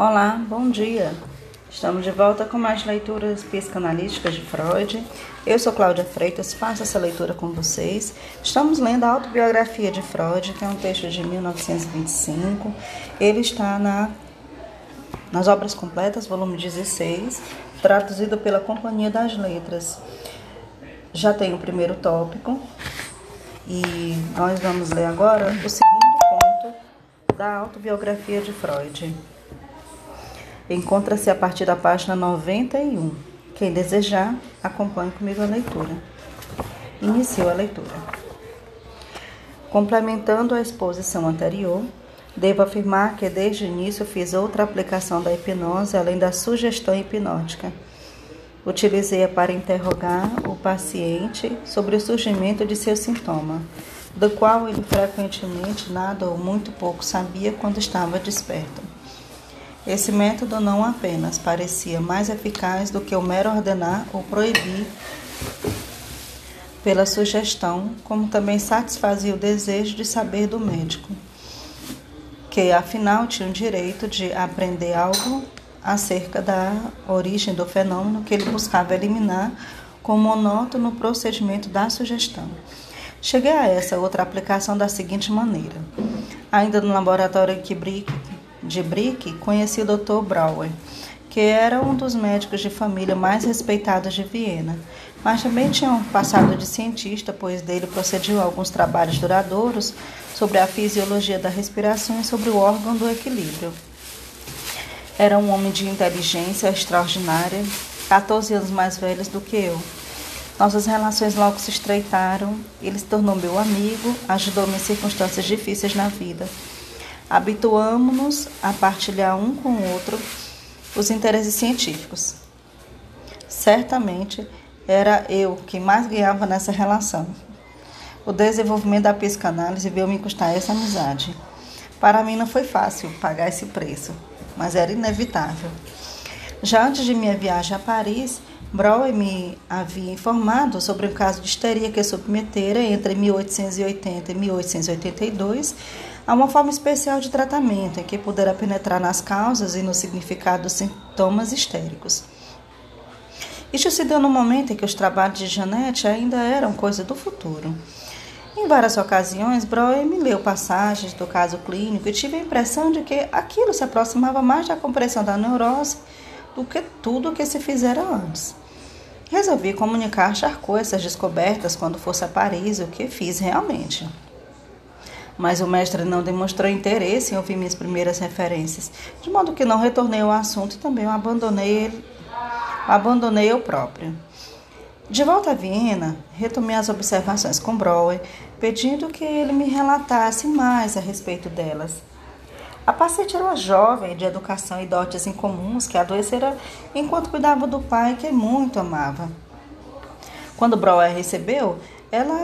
Olá, bom dia. Estamos de volta com mais leituras psicanalísticas de Freud. Eu sou Cláudia Freitas, faço essa leitura com vocês. Estamos lendo a autobiografia de Freud, que é um texto de 1925. Ele está na, nas Obras Completas, volume 16, traduzido pela Companhia das Letras. Já tem o primeiro tópico e nós vamos ler agora o segundo ponto da autobiografia de Freud encontra-se a partir da página 91. Quem desejar, acompanhe comigo a leitura. Inicio a leitura. Complementando a exposição anterior, devo afirmar que desde o início fiz outra aplicação da hipnose além da sugestão hipnótica. Utilizei-a para interrogar o paciente sobre o surgimento de seu sintoma, do qual ele frequentemente nada ou muito pouco sabia quando estava desperto. Esse método não apenas parecia mais eficaz do que o mero ordenar ou proibir pela sugestão, como também satisfazia o desejo de saber do médico, que afinal tinha o direito de aprender algo acerca da origem do fenômeno que ele buscava eliminar com o monótono procedimento da sugestão. Cheguei a essa outra aplicação da seguinte maneira. Ainda no laboratório Kubrick, de Brick, conheci o Dr. Brauer, que era um dos médicos de família mais respeitados de Viena, mas também tinha um passado de cientista, pois dele procediu alguns trabalhos duradouros sobre a fisiologia da respiração e sobre o órgão do equilíbrio. Era um homem de inteligência extraordinária, 14 anos mais velho do que eu. Nossas relações logo se estreitaram, ele se tornou meu amigo, ajudou-me em circunstâncias difíceis na vida. Habituamos-nos a partilhar um com o outro os interesses científicos. Certamente era eu que mais ganhava nessa relação. O desenvolvimento da psicanálise veio me custar essa amizade. Para mim não foi fácil pagar esse preço, mas era inevitável. Já antes de minha viagem a Paris, Brower me havia informado sobre um caso de histeria que submetera entre 1880 e 1882 Há uma forma especial de tratamento em que poderá penetrar nas causas e no significado dos sintomas histéricos. Isto se deu no momento em que os trabalhos de Janete ainda eram coisa do futuro. Em várias ocasiões, Breuer me leu passagens do caso clínico e tive a impressão de que aquilo se aproximava mais da compreensão da neurose do que tudo o que se fizera antes. Resolvi comunicar a Charcot essas descobertas quando fosse a Paris, o que fiz realmente mas o mestre não demonstrou interesse em ouvir minhas primeiras referências, de modo que não retornei ao assunto e também o abandonei, abandonei eu próprio. De volta a Viena, retomei as observações com Breuer, pedindo que ele me relatasse mais a respeito delas. A paciente era uma jovem de educação e dotes incomuns que adoecera enquanto cuidava do pai que muito amava. Quando Breuer recebeu, ela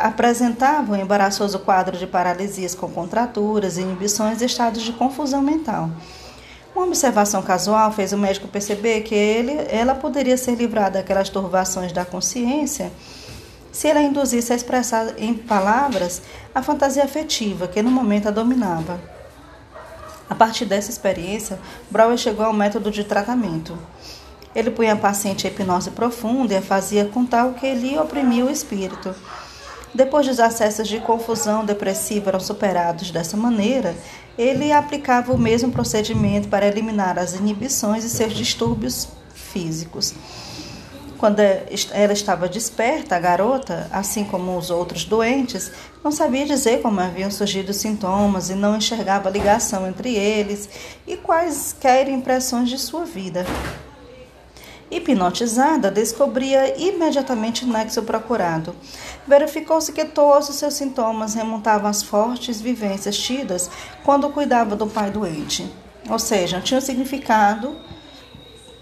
apresentava um embaraçoso quadro de paralisias com contraturas, inibições e estados de confusão mental. Uma observação casual fez o médico perceber que ele, ela poderia ser livrada daquelas turvações da consciência se ela induzisse a expressar em palavras a fantasia afetiva que no momento a dominava. A partir dessa experiência, Brauer chegou ao método de tratamento. Ele punha a paciente em hipnose profunda e a fazia contar o que lhe oprimia o espírito. Depois dos acessos de confusão depressiva eram superados dessa maneira, ele aplicava o mesmo procedimento para eliminar as inibições e seus distúrbios físicos. Quando ela estava desperta, a garota, assim como os outros doentes, não sabia dizer como haviam surgido os sintomas e não enxergava ligação entre eles e quaisquer impressões de sua vida. Hipnotizada, descobria imediatamente o nexo procurado. Verificou-se que todos os seus sintomas remontavam às fortes vivências tidas quando cuidava do pai doente. Ou seja, tinham significado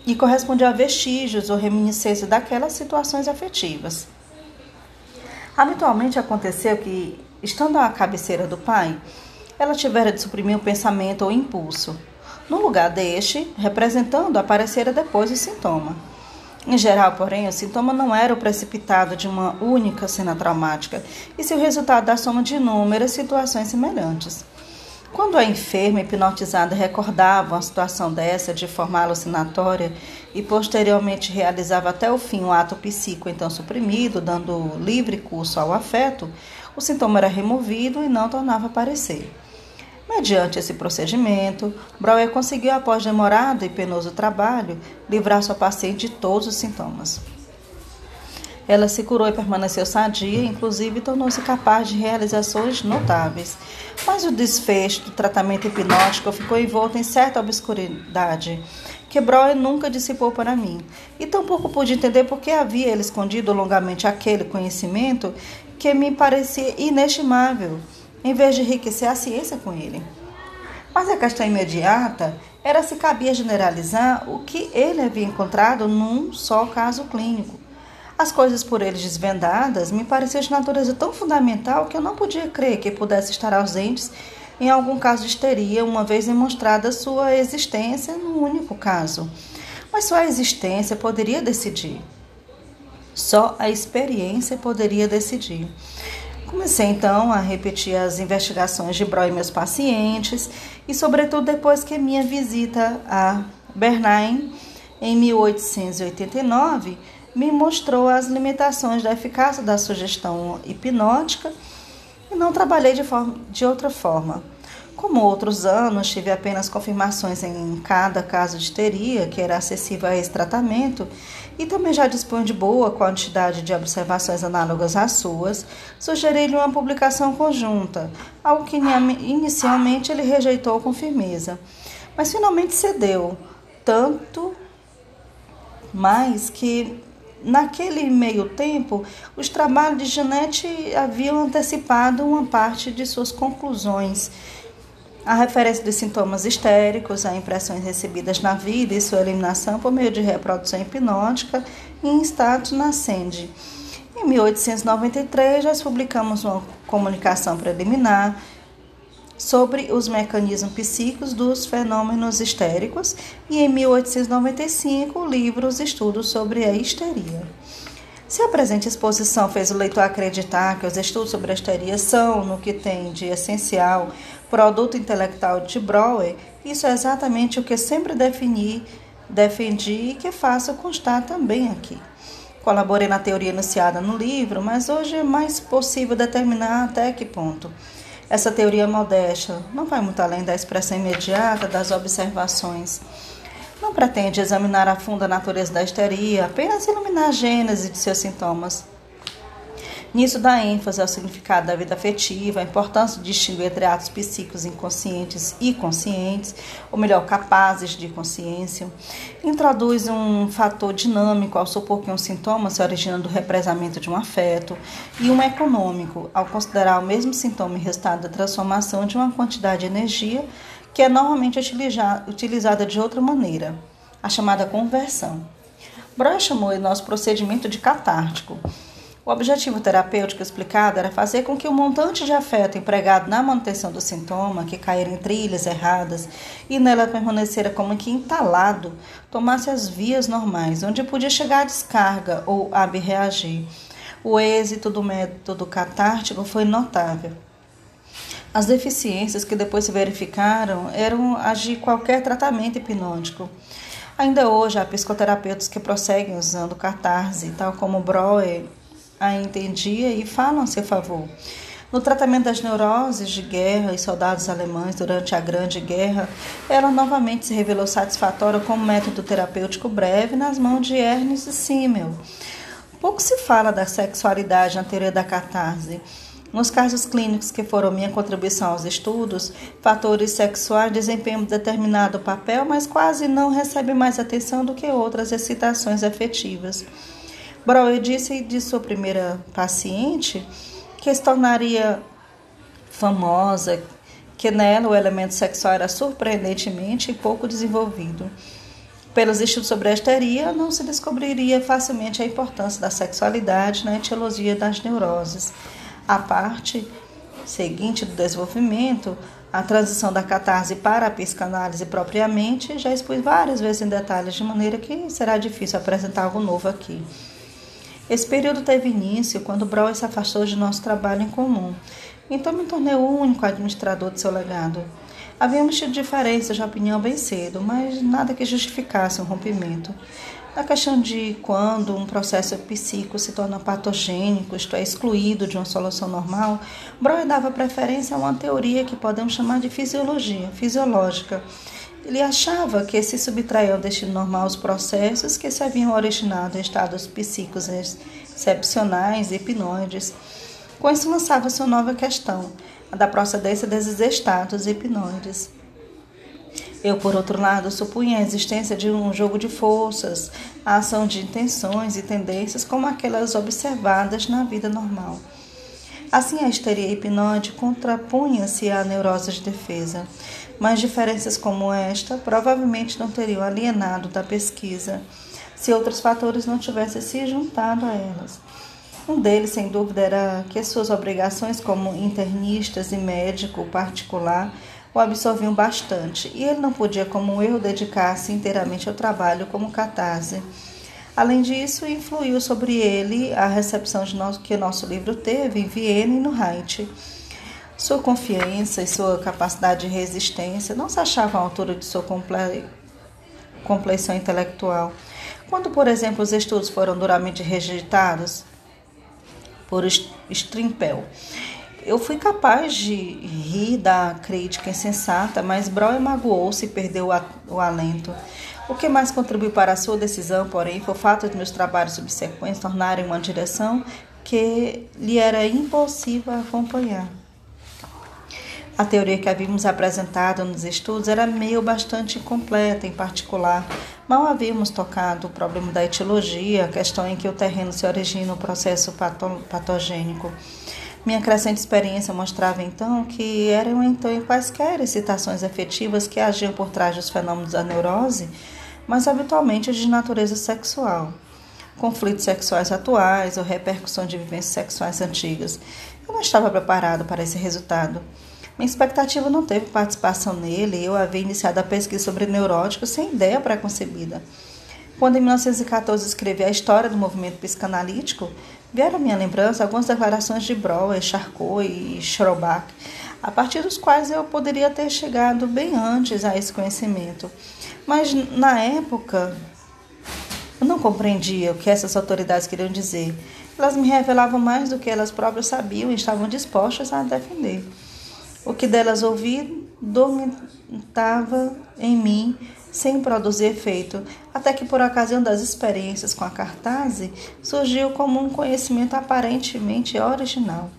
e correspondiam a vestígios ou reminiscências daquelas situações afetivas. Habitualmente aconteceu que, estando à cabeceira do pai, ela tivera de suprimir um pensamento ou impulso. No lugar deste, representando, aparecera depois o sintoma. Em geral, porém, o sintoma não era o precipitado de uma única cena traumática, e o resultado da soma de inúmeras situações semelhantes. Quando a enferma hipnotizada recordava uma situação dessa de forma alucinatória e posteriormente realizava até o fim um ato psíquico então suprimido, dando livre curso ao afeto, o sintoma era removido e não tornava a aparecer. Mediante esse procedimento, Brauer conseguiu, após demorado e penoso trabalho, livrar sua paciente de todos os sintomas. Ela se curou e permaneceu sadia, inclusive tornou-se capaz de realizações notáveis. Mas o desfecho do tratamento hipnótico ficou envolto em certa obscuridade, que Brauer nunca dissipou para mim, e tampouco pude entender por que havia ele escondido longamente aquele conhecimento que me parecia inestimável, em vez de enriquecer a ciência com ele. Mas a questão imediata era se cabia generalizar o que ele havia encontrado num só caso clínico. As coisas por ele desvendadas me pareciam de natureza tão fundamental que eu não podia crer que pudesse estar ausentes em algum caso de histeria, uma vez demonstrada sua existência no único caso. Mas só a existência poderia decidir. Só a experiência poderia decidir. Comecei então a repetir as investigações de Brau e meus pacientes, e sobretudo depois que minha visita a Bernheim em 1889 me mostrou as limitações da eficácia da sugestão hipnótica e não trabalhei de, forma, de outra forma. Como outros anos, tive apenas confirmações em cada caso de histeria que era acessível a esse tratamento e também já dispunha de boa quantidade de observações análogas às suas, sugeri-lhe uma publicação conjunta, algo que inicialmente ele rejeitou com firmeza, mas finalmente cedeu, tanto mais que Naquele meio tempo, os trabalhos de Janete haviam antecipado uma parte de suas conclusões. A referência dos sintomas histéricos, a impressões recebidas na vida e sua eliminação por meio de reprodução hipnótica em status nascente. Em 1893, nós publicamos uma comunicação preliminar sobre os mecanismos psíquicos dos fenômenos histéricos e em 1895 o livro Os Estudos sobre a Histeria. Se a presente exposição fez o leitor acreditar que os estudos sobre a histeria são, no que tem de essencial, produto intelectual de Brouwer, isso é exatamente o que sempre defini, defendi e que faço constar também aqui. Colaborei na teoria enunciada no livro, mas hoje é mais possível determinar até que ponto essa teoria modesta não vai muito além da expressão imediata das observações. Não pretende examinar a fundo a natureza da histeria, apenas iluminar a gênese de seus sintomas. Nisso dá ênfase ao significado da vida afetiva, a importância de distinguir entre atos psíquicos inconscientes e conscientes, ou melhor, capazes de consciência. Introduz um fator dinâmico ao supor que um sintoma se origina do represamento de um afeto, e um econômico, ao considerar o mesmo sintoma em resultado da transformação de uma quantidade de energia que é normalmente utilizada de outra maneira, a chamada conversão. Breuer chamou nosso procedimento de catártico. O objetivo terapêutico explicado era fazer com que o montante de afeto empregado na manutenção do sintoma, que caíra em trilhas erradas e nela permanecera como que entalado, tomasse as vias normais, onde podia chegar à descarga ou a reagir. O êxito do método catártico foi notável. As deficiências que depois se verificaram eram as de qualquer tratamento hipnótico. Ainda hoje há psicoterapeutas que prosseguem usando catarse, tal como Breuer a entendia e falam a seu favor. No tratamento das neuroses de guerra e soldados alemães durante a Grande Guerra, ela novamente se revelou satisfatória como método terapêutico breve nas mãos de Ernst Simmel. Pouco se fala da sexualidade na teoria da catarse. Nos casos clínicos que foram minha contribuição aos estudos, fatores sexuais desempenham determinado papel, mas quase não recebem mais atenção do que outras excitações afetivas. Brauer disse de sua primeira paciente que se tornaria famosa, que nela o elemento sexual era surpreendentemente pouco desenvolvido. Pelos estudos sobre a histeria, não se descobriria facilmente a importância da sexualidade na etiologia das neuroses. A parte seguinte do desenvolvimento, a transição da catarse para a psicanálise propriamente, já expus várias vezes em detalhes, de maneira que será difícil apresentar algo novo aqui. Esse período teve início quando Brauer se afastou de nosso trabalho em comum. Então me tornei o único administrador de seu legado. Havíamos tido diferenças de opinião bem cedo, mas nada que justificasse um rompimento. Na questão de quando um processo psíquico se torna patogênico, isto é, excluído de uma solução normal, Breuer dava preferência a uma teoria que podemos chamar de fisiologia, fisiológica. Ele achava que se subtraiam ao destino normal os processos que se haviam originado em estados psíquicos excepcionais e hipnoides. Com isso lançava-se uma nova questão, a da procedência desses estados hipnoides. Eu, por outro lado, supunha a existência de um jogo de forças, a ação de intenções e tendências como aquelas observadas na vida normal. Assim, a histeria hipnóide contrapunha-se à neurose de defesa, mas diferenças como esta provavelmente não teriam alienado da pesquisa se outros fatores não tivessem se juntado a elas. Um deles, sem dúvida, era que as suas obrigações como internistas e médico particular o absorviam bastante, e ele não podia, como eu, dedicar-se inteiramente ao trabalho como catarse. Além disso, influiu sobre ele a recepção nosso, que nosso livro teve em Viena e no Haiti. Sua confiança e sua capacidade de resistência não se achavam à altura de sua comple... compleição intelectual. Quando, por exemplo, os estudos foram duramente rejeitados por Strimpel, eu fui capaz de rir da crítica insensata, mas Breuer magoou-se e perdeu o alento. O que mais contribuiu para a sua decisão, porém, foi o fato de meus trabalhos subsequentes tornarem uma direção que lhe era impossível acompanhar. A teoria que havíamos apresentado nos estudos era meio bastante incompleta, em particular. Mal havíamos tocado o problema da etiologia, a questão em que o terreno se origina no processo patogênico. Minha crescente experiência mostrava então que eram então quaisquer excitações afetivas que agiam por trás dos fenômenos da neurose, mas habitualmente de natureza sexual. Conflitos sexuais atuais ou repercussão de vivências sexuais antigas. Eu não estava preparado para esse resultado. Minha expectativa não teve participação nele e eu havia iniciado a pesquisa sobre neuróticos sem ideia pré-concebida. Quando em 1914 escrevi a história do movimento psicanalítico, vieram à minha lembrança algumas declarações de Breuer, Charcot e Schroebach, a partir dos quais eu poderia ter chegado bem antes a esse conhecimento. Mas na época eu não compreendia o que essas autoridades queriam dizer. Elas me revelavam mais do que elas próprias sabiam e estavam dispostas a defender. O que delas ouvi dormitava em mim sem produzir efeito, até que por ocasião das experiências com a cartaz surgiu como um conhecimento aparentemente original.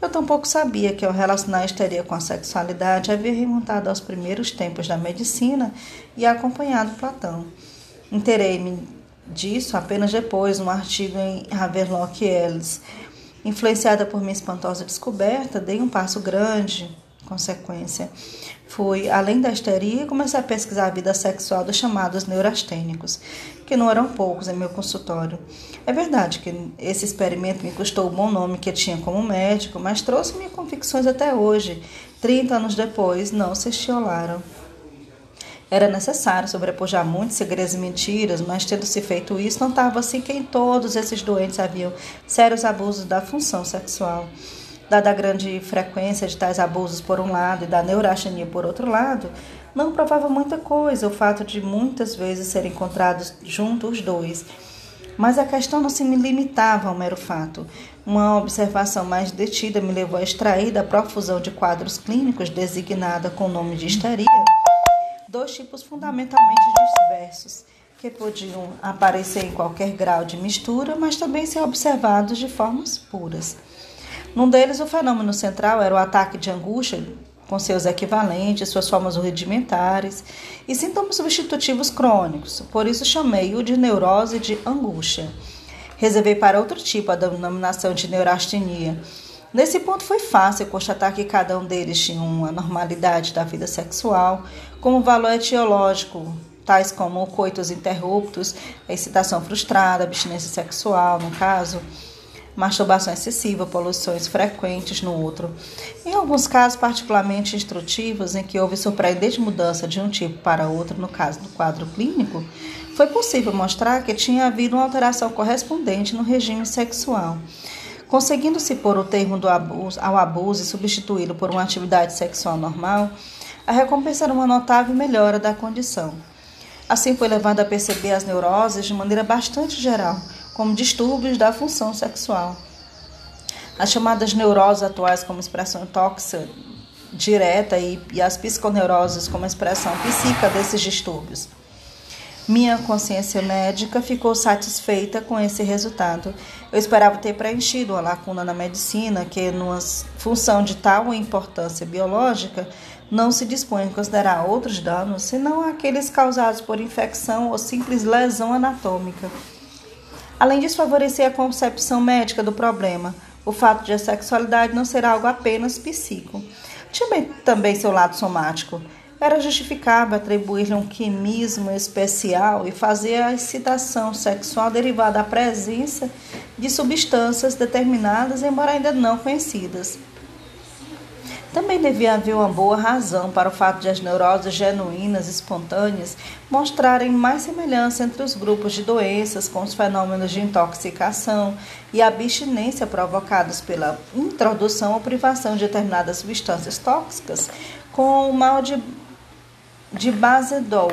Eu tampouco sabia que ao relacionar a histeria com a sexualidade havia remontado aos primeiros tempos da medicina e acompanhado Platão. Interei-me disso apenas depois, num artigo em Havelock Ellis. Influenciada por minha espantosa descoberta, dei um passo grande, consequência. Fui além da histeria e comecei a pesquisar a vida sexual dos chamados neurastênicos, que não eram poucos em meu consultório. É verdade que esse experimento me custou o bom nome que tinha como médico, mas trouxe-me convicções até hoje. Trinta anos depois, não se estiolaram. Era necessário sobrepujar muitos segredos e mentiras, mas tendo-se feito isso, notava-se que em todos esses doentes haviam sérios abusos da função sexual. Dada a grande frequência de tais abusos por um lado e da neurastenia por outro lado, não provava muita coisa o fato de muitas vezes serem encontrados juntos os dois. Mas a questão não se me limitava ao mero fato. Uma observação mais detida me levou a extrair da profusão de quadros clínicos designada com o nome de histeria dois tipos fundamentalmente diversos, que podiam aparecer em qualquer grau de mistura, mas também ser observados de formas puras. Num deles, o fenômeno central era o ataque de angústia, com seus equivalentes, suas formas rudimentares e sintomas substitutivos crônicos. Por isso, chamei-o de neurose de angústia. Reservei para outro tipo a denominação de neurastenia. Nesse ponto foi fácil constatar que cada um deles tinha uma normalidade da vida sexual, como valor etiológico, tais como coitos interruptos, excitação frustrada, abstinência sexual, no caso, masturbação excessiva, poluições frequentes no outro. Em alguns casos particularmente instrutivos, em que houve surpreendente mudança de um tipo para outro, no caso do quadro clínico, foi possível mostrar que tinha havido uma alteração correspondente no regime sexual. Conseguindo-se pôr o termo abuso, ao abuso e substituí-lo por uma atividade sexual normal, a recompensa era uma notável melhora da condição. Assim foi levado a perceber as neuroses de maneira bastante geral, como distúrbios da função sexual. As chamadas neuroses atuais como expressão tóxica direta e, e as psiconeuroses como expressão psíquica desses distúrbios. Minha consciência médica ficou satisfeita com esse resultado. Eu esperava ter preenchido uma lacuna na medicina que, numa função de tal importância biológica, não se dispõe a considerar outros danos, senão aqueles causados por infecção ou simples lesão anatômica. Além disso, favorecer a concepção médica do problema, o fato de a sexualidade não ser algo apenas psíquico. Tinha também seu lado somático. Era justificável atribuir-lhe um quimismo especial e fazer a excitação sexual derivada da presença de substâncias determinadas, embora ainda não conhecidas. Também devia haver uma boa razão para o fato de as neuroses genuínas, espontâneas, mostrarem mais semelhança entre os grupos de doenças com os fenômenos de intoxicação e abstinência provocados pela introdução ou privação de determinadas substâncias tóxicas com o mal de, de Basedol,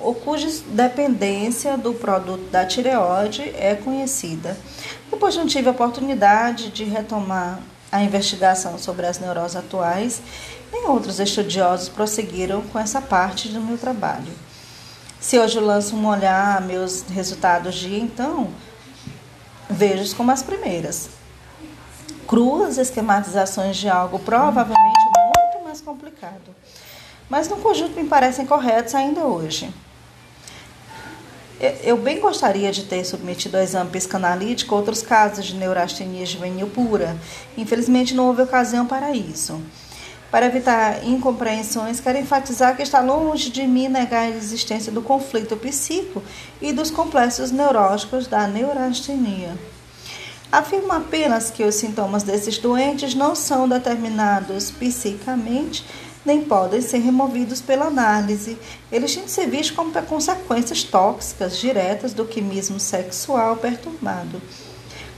ou cuja dependência do produto da tireoide é conhecida. Depois não tive a oportunidade de retomar a investigação sobre as neuroses atuais, nem outros estudiosos prosseguiram com essa parte do meu trabalho. Se hoje eu lanço um olhar a meus resultados de então, vejo como as primeiras. Cruas esquematizações de algo provavelmente muito mais complicado. Mas no conjunto me parecem corretos ainda hoje. Eu bem gostaria de ter submetido ao exame psicanalítico outros casos de neurastenia juvenil pura. Infelizmente, não houve ocasião para isso. Para evitar incompreensões, quero enfatizar que está longe de mim negar a existência do conflito psíquico e dos complexos neuróticos da neurastenia. Afirmo apenas que os sintomas desses doentes não são determinados psicamente nem podem ser removidos pela análise. Eles têm de ser vistos como consequências tóxicas diretas do quimismo sexual perturbado.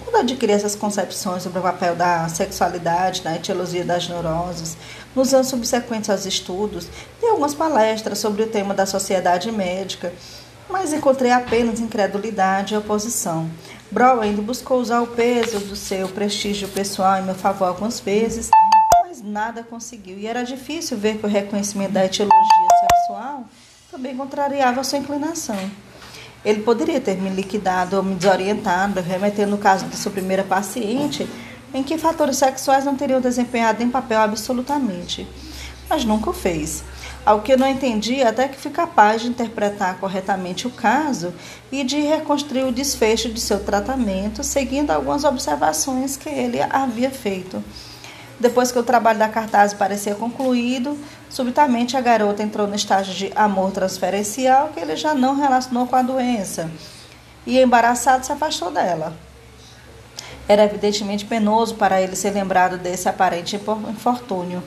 Quando adquiri essas concepções sobre o papel da sexualidade na etiologia das neuroses, nos anos subsequentes aos estudos, dei algumas palestras sobre o tema da sociedade médica, mas encontrei apenas incredulidade e oposição. Brown ainda buscou usar o peso do seu prestígio pessoal em meu favor algumas vezes, nada conseguiu. E era difícil ver que o reconhecimento da etiologia sexual também contrariava a sua inclinação. Ele poderia ter me liquidado ou me desorientado, remetendo o caso de sua primeira paciente, em que fatores sexuais não teriam desempenhado em papel absolutamente. Mas nunca o fez. Ao que eu não entendi, até que fui capaz de interpretar corretamente o caso e de reconstruir o desfecho de seu tratamento, seguindo algumas observações que ele havia feito. Depois que o trabalho da cartaz parecia concluído, subitamente a garota entrou no estágio de amor transferencial que ele já não relacionou com a doença. E embaraçado se afastou dela. Era evidentemente penoso para ele ser lembrado desse aparente infortúnio.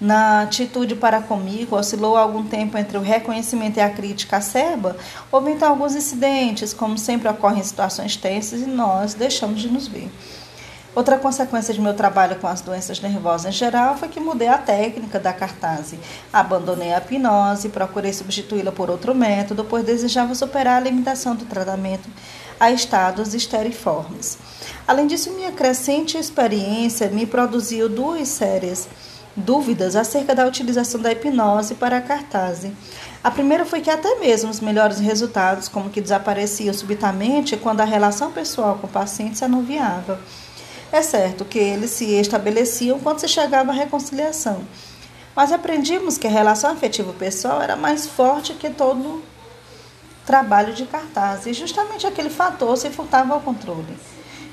Na atitude para comigo, oscilou algum tempo entre o reconhecimento e a crítica acerba. Houve então alguns incidentes, como sempre ocorre em situações tensas, e nós deixamos de nos ver. Outra consequência de meu trabalho com as doenças nervosas em geral foi que mudei a técnica da cartase. Abandonei a hipnose, procurei substituí-la por outro método, pois desejava superar a limitação do tratamento a estados esteriformes. Além disso, minha crescente experiência me produziu duas sérias dúvidas acerca da utilização da hipnose para a cartase. A primeira foi que até mesmo os melhores resultados, como que desapareciam subitamente quando a relação pessoal com o paciente se anuviava. É certo que eles se estabeleciam quando se chegava à reconciliação, mas aprendimos que a relação afetiva pessoal era mais forte que todo trabalho de cartaz, e justamente aquele fator se furtava ao controle.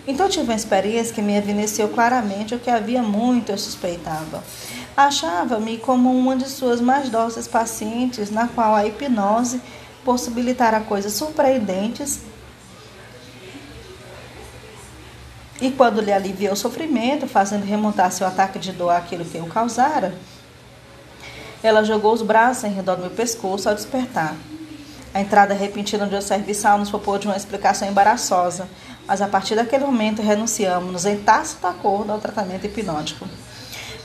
Então tive uma experiência que me evidenciou claramente o que havia muito eu suspeitava. Achava-me como uma de suas mais dóceis pacientes, na qual a hipnose possibilitara coisas surpreendentes E quando lhe aliviou o sofrimento, fazendo remontar seu ataque de dor àquilo que o causara, ela jogou os braços em redor do meu pescoço ao despertar. A entrada repentina do serviçal nos propôs de uma explicação embaraçosa. mas a partir daquele momento renunciamos em tácito acordo ao tratamento hipnótico.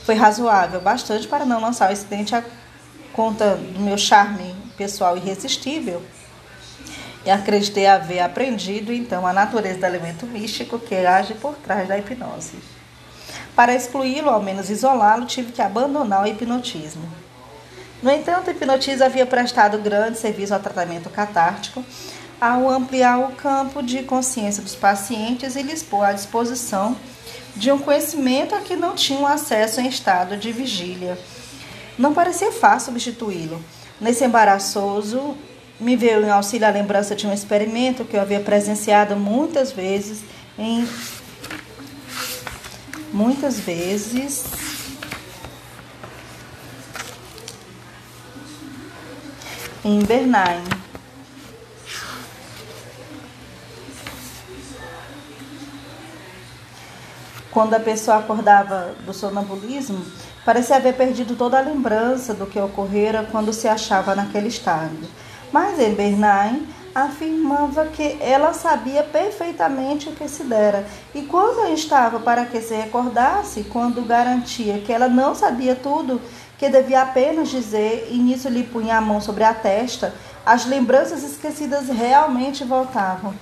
Foi razoável, bastante para não lançar o incidente a conta do meu charme pessoal irresistível. E acreditei haver aprendido então a natureza do elemento místico que age por trás da hipnose. Para excluí-lo, ao menos isolá-lo, tive que abandonar o hipnotismo. No entanto, o hipnotismo havia prestado grande serviço ao tratamento catártico, ao ampliar o campo de consciência dos pacientes e lhes pôr à disposição de um conhecimento a que não tinham acesso em estado de vigília. Não parecia fácil substituí-lo. Nesse embaraçoso, me veio em auxílio a lembrança de um experimento que eu havia presenciado muitas vezes em muitas vezes em Bernheim. Quando a pessoa acordava do sonambulismo, parecia haver perdido toda a lembrança do que ocorrera quando se achava naquele estado. Mas em afirmava que ela sabia perfeitamente o que se dera. E quando estava para que se recordasse, quando garantia que ela não sabia tudo, que devia apenas dizer, e nisso lhe punha a mão sobre a testa, as lembranças esquecidas realmente voltavam.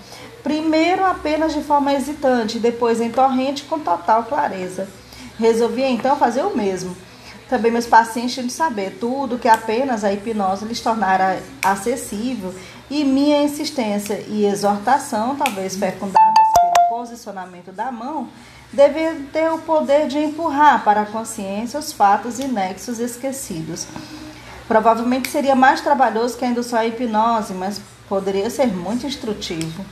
Primeiro apenas de forma hesitante, depois em torrente com total clareza. Resolvi então fazer o mesmo. Também meus pacientes tinham de saber tudo que apenas a hipnose lhes tornara acessível e minha insistência e exortação, talvez fecundadas pelo posicionamento da mão, devia ter o poder de empurrar para a consciência os fatos e nexos esquecidos. Provavelmente seria mais trabalhoso que a indução à hipnose, mas poderia ser muito instrutivo.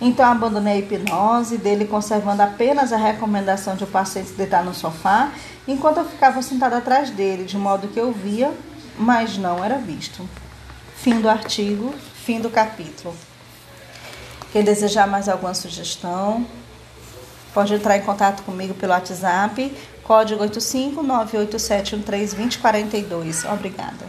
Então abandonei a hipnose, dele conservando apenas a recomendação de o paciente deitar no sofá, enquanto eu ficava sentada atrás dele, de modo que eu via, mas não era visto. Fim do artigo, fim do capítulo. Quem desejar mais alguma sugestão, pode entrar em contato comigo pelo WhatsApp, código 85 98713 2042. Obrigada.